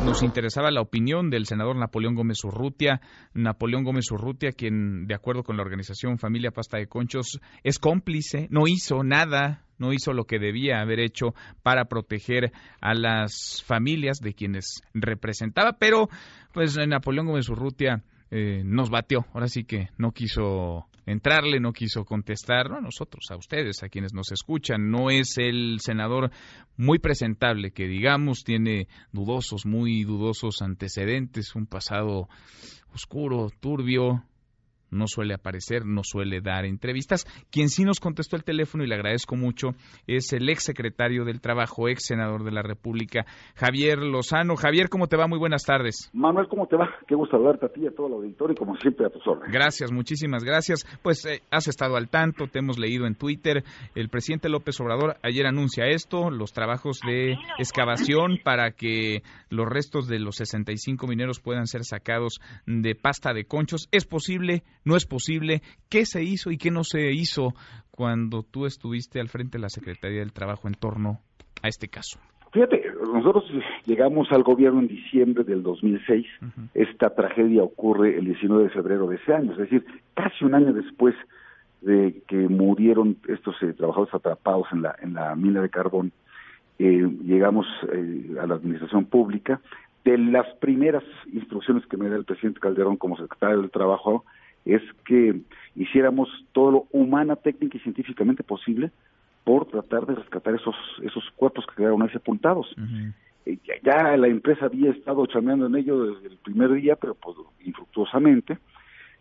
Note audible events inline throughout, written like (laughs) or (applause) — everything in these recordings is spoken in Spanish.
Nos interesaba la opinión del senador Napoleón Gómez Urrutia. Napoleón Gómez Urrutia, quien, de acuerdo con la organización Familia Pasta de Conchos, es cómplice, no hizo nada, no hizo lo que debía haber hecho para proteger a las familias de quienes representaba, pero pues Napoleón Gómez Urrutia eh, nos batió, ahora sí que no quiso entrarle, no quiso contestar, a nosotros, a ustedes, a quienes nos escuchan. No es el senador muy presentable, que digamos tiene dudosos, muy dudosos antecedentes, un pasado oscuro, turbio, no suele aparecer, no suele dar entrevistas. Quien sí nos contestó el teléfono y le agradezco mucho es el ex secretario del Trabajo, ex senador de la República, Javier Lozano. Javier, ¿cómo te va? Muy buenas tardes. Manuel, ¿cómo te va? Qué gusto saludarte a ti y a todo el auditorio y como siempre a tus órdenes. Gracias, muchísimas gracias. Pues eh, has estado al tanto, te hemos leído en Twitter. El presidente López Obrador ayer anuncia esto, los trabajos de excavación para que los restos de los 65 mineros puedan ser sacados de pasta de conchos. ¿Es posible? No es posible. ¿Qué se hizo y qué no se hizo cuando tú estuviste al frente de la Secretaría del Trabajo en torno a este caso? Fíjate, nosotros llegamos al gobierno en diciembre del 2006. Esta tragedia ocurre el 19 de febrero de ese año, es decir, casi un año después de que murieron estos eh, trabajadores atrapados en la, en la mina de carbón. Eh, llegamos eh, a la administración pública. De las primeras instrucciones que me da el presidente Calderón como secretario del Trabajo es que hiciéramos todo lo humana, técnica y científicamente posible por tratar de rescatar esos esos cuerpos que quedaron ahí sepultados. Eh, ya, la empresa había estado chameando en ello desde el primer día, pero pues infructuosamente.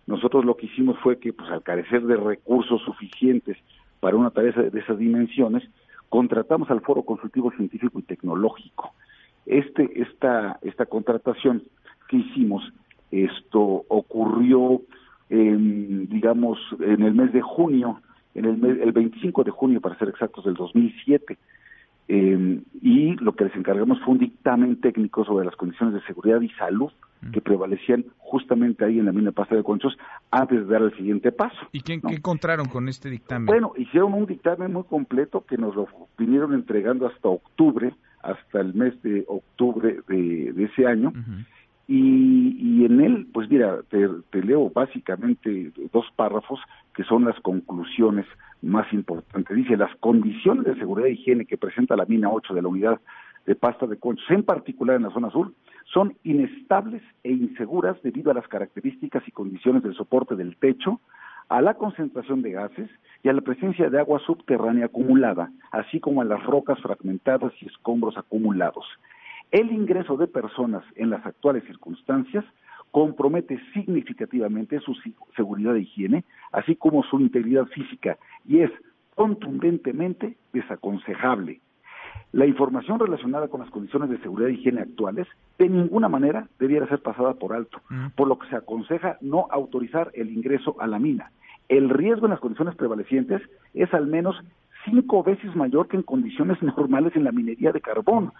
Nosotros lo que hicimos fue que, pues al carecer de recursos suficientes para una tarea de esas dimensiones, contratamos al Foro Consultivo Científico y Tecnológico. Este, esta, esta contratación que hicimos, esto ocurrió digamos, en el mes de junio, en el, mes, el 25 de junio, para ser exactos, del 2007. Eh, y lo que les encargamos fue un dictamen técnico sobre las condiciones de seguridad y salud que prevalecían justamente ahí en la mina Pasta de Conchos antes de dar el siguiente paso. ¿Y qué, encontraron con este dictamen? Bueno, hicieron un dictamen muy completo que nos lo vinieron entregando hasta octubre, hasta el mes de octubre de, ese año. Y, en él, pues mira, te, leo básicamente dos párrafos que son las conclusiones más importantes. Dice, las condiciones de seguridad e higiene que presenta la mina 8 de la unidad de pasta de conchos, en particular en la zona sur, son inestables e inseguras debido a las características y condiciones del soporte del techo, a la concentración de gases y a la presencia de agua subterránea acumulada, así como a las rocas fragmentadas y escombros acumulados. El ingreso de personas en las actuales circunstancias compromete significativamente su seguridad e higiene, así como su integridad física, y es contundentemente desaconsejable. La información relacionada con las condiciones de seguridad e higiene actuales de ninguna manera debiera ser pasada por alto, por lo que se aconseja no autorizar el ingreso a la mina. El riesgo en las condiciones prevalecientes es al menos cinco veces mayor que en condiciones (laughs) normales en la minería de carbón,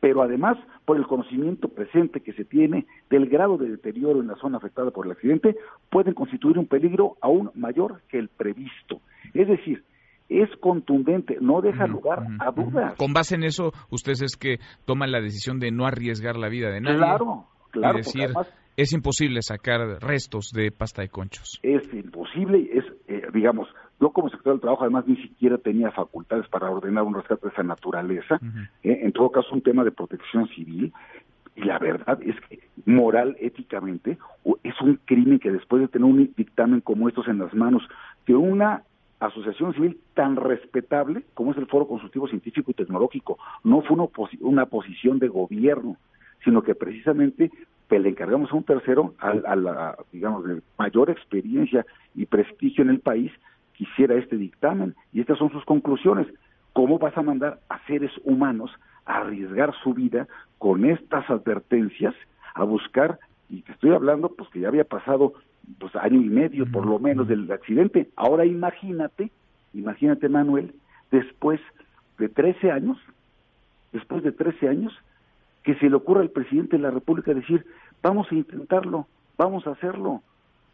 pero además por el conocimiento presente que se tiene del grado de deterioro en la zona afectada por el accidente, pueden constituir un peligro aún mayor que el previsto. Es decir, es contundente, no deja lugar a dudas. Con base en eso, ustedes es que toman la decisión de no arriesgar la vida de nadie. Claro, claro. Es decir, es imposible sacar restos de pasta de conchos. Es imposible, es, eh, digamos, yo como secretario del Trabajo además ni siquiera tenía facultades para ordenar un rescate de esa naturaleza, ¿eh? en todo caso un tema de protección civil, y la verdad es que moral, éticamente, es un crimen que después de tener un dictamen como estos en las manos de una asociación civil tan respetable como es el Foro Consultivo Científico y Tecnológico, no fue una, una posición de gobierno, sino que precisamente le encargamos a un tercero, a, a la, digamos, de mayor experiencia y prestigio en el país, quisiera este dictamen y estas son sus conclusiones. ¿Cómo vas a mandar a seres humanos a arriesgar su vida con estas advertencias a buscar y te estoy hablando pues que ya había pasado pues año y medio por lo menos del accidente. Ahora imagínate, imagínate Manuel, después de 13 años, después de 13 años, que se le ocurra al presidente de la República decir, vamos a intentarlo, vamos a hacerlo.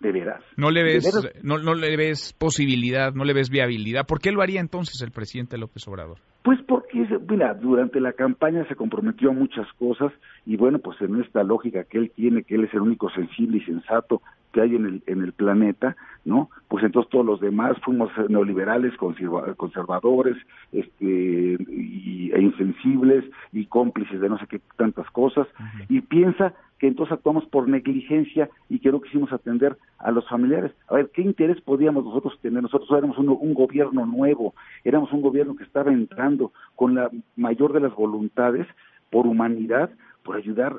¿De veras? ¿No le ves, No, no le ves posibilidad, no le ves viabilidad? ¿Por qué lo haría entonces el presidente López Obrador? Pues porque, mira, durante la campaña se comprometió a muchas cosas y bueno, pues en esta lógica que él tiene, que él es el único sensible y sensato que hay en el, en el planeta, ¿no? Pues entonces todos los demás fuimos neoliberales, conservadores, este, y, e insensibles y cómplices de no sé qué tantas cosas, y piensa que entonces actuamos por negligencia y que no quisimos atender a los familiares. A ver, ¿qué interés podíamos nosotros tener? Nosotros éramos un, un, gobierno nuevo, éramos un gobierno que estaba entrando con la mayor de las voluntades por humanidad, por ayudar,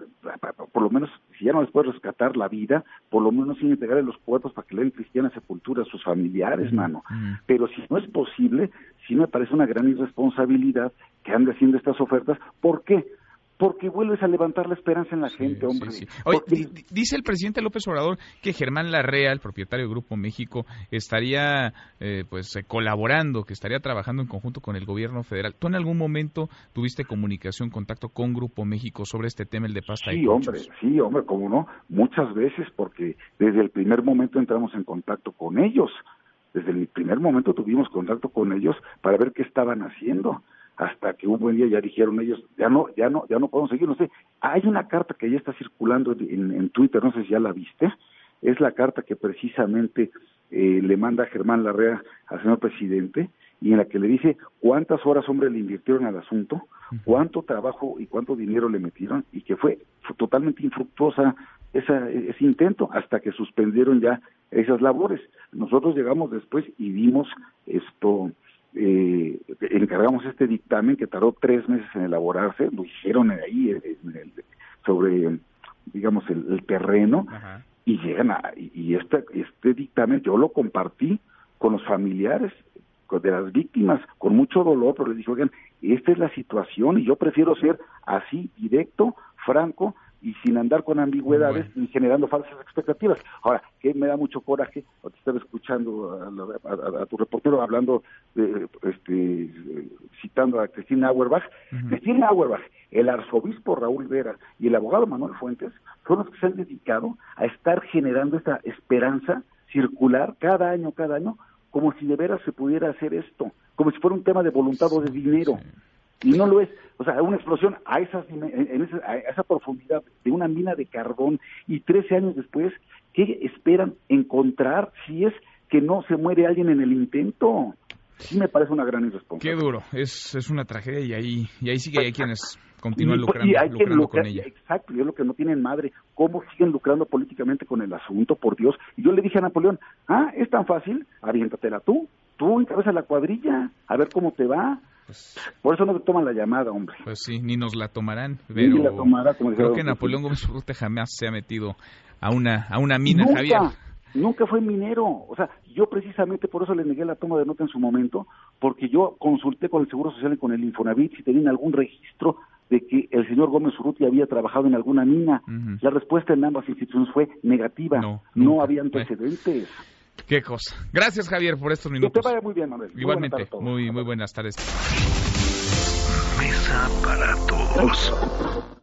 por lo menos, si ya no les puede rescatar la vida, por lo menos sin entregarle los cuerpos para que le den cristiana sepultura a sus familiares, mano. Pero si no es posible, sí me parece una gran irresponsabilidad que ande haciendo estas ofertas. ¿Por qué? Porque vuelves a levantar la esperanza en la gente, hombre. dice el presidente López Obrador que Germán Larrea, el propietario del Grupo México, estaría eh, pues eh, colaborando, que estaría trabajando en conjunto con el gobierno federal. ¿Tú en algún momento tuviste comunicación, contacto con Grupo México sobre este tema, el de pasta sí, hombre, sí, hombre, cómo no, muchas veces, porque desde el primer momento entramos en contacto con ellos. Desde el primer momento tuvimos contacto con ellos para ver qué estaban haciendo hasta que un buen día ya dijeron ellos, ya no, ya no, ya no podemos seguir, no sé. Hay una carta que ya está circulando en, en Twitter, no sé si ya la viste, es la carta que precisamente eh, le manda Germán Larrea al señor presidente y en la que le dice cuántas horas, hombre, le invirtieron al asunto, cuánto trabajo y cuánto dinero le metieron y que fue, totalmente infructuosa esa, ese intento hasta que suspendieron ya esas labores. Nosotros llegamos después y vimos este dictamen que tardó tres meses en elaborarse, lo hicieron ahí sobre, digamos, el, terreno y llegan a, y este, este dictamen yo lo compartí con los familiares de las víctimas con mucho dolor, pero les dije, oigan, esta es la situación y yo prefiero ser así, directo, franco, y sin andar con ambigüedades ni generando falsas expectativas. Ahora, que me da mucho coraje, te estaba escuchando a, tu reportero hablando, de, este, citando a Cristina Auerbach. Cristina Auerbach, el arzobispo Raúl Vera y el abogado Manuel Fuentes son los que se han dedicado a estar generando esta esperanza circular cada año, cada año, como si de veras se pudiera hacer esto, como si fuera un tema de voluntad o de dinero y no lo es. O sea, una explosión a, esas, en esa, a esa profundidad de una mina de carbón y 13 años después, ¿qué esperan encontrar si es que no se muere alguien en el intento? Sí me parece una gran irresponsabilidad. Qué duro, es, es una tragedia y ahí, y ahí sí que hay quienes continúan lucrando, con ella. Exacto, y es lo que no tienen madre. ¿Cómo siguen lucrando políticamente con el asunto, por Dios? Y yo le dije a Napoleón, ah, es tan fácil, aviéntatela tú, tú encabeza la cuadrilla, a ver cómo te va. Pues, Por eso no te toman la llamada, hombre. Pues sí, ni nos la tomarán. Pero ni la tomará, como creo que Napoleón Gómez Urrutia jamás se ha metido a una, a una mina, nunca, Javier. Nunca fue minero. O sea, yo precisamente por eso le negué la toma de nota en su momento, porque yo consulté con el Seguro Social y con el Infonavit si tenían algún registro de que el señor Gómez Urrutia había trabajado en alguna mina. La respuesta en ambas instituciones fue negativa. No, había antecedentes. Qué cosa. Gracias, Javier, por estos minutos. Que te vaya muy bien, Manuel. Igualmente, muy, muy buenas tardes. Mesa para todos.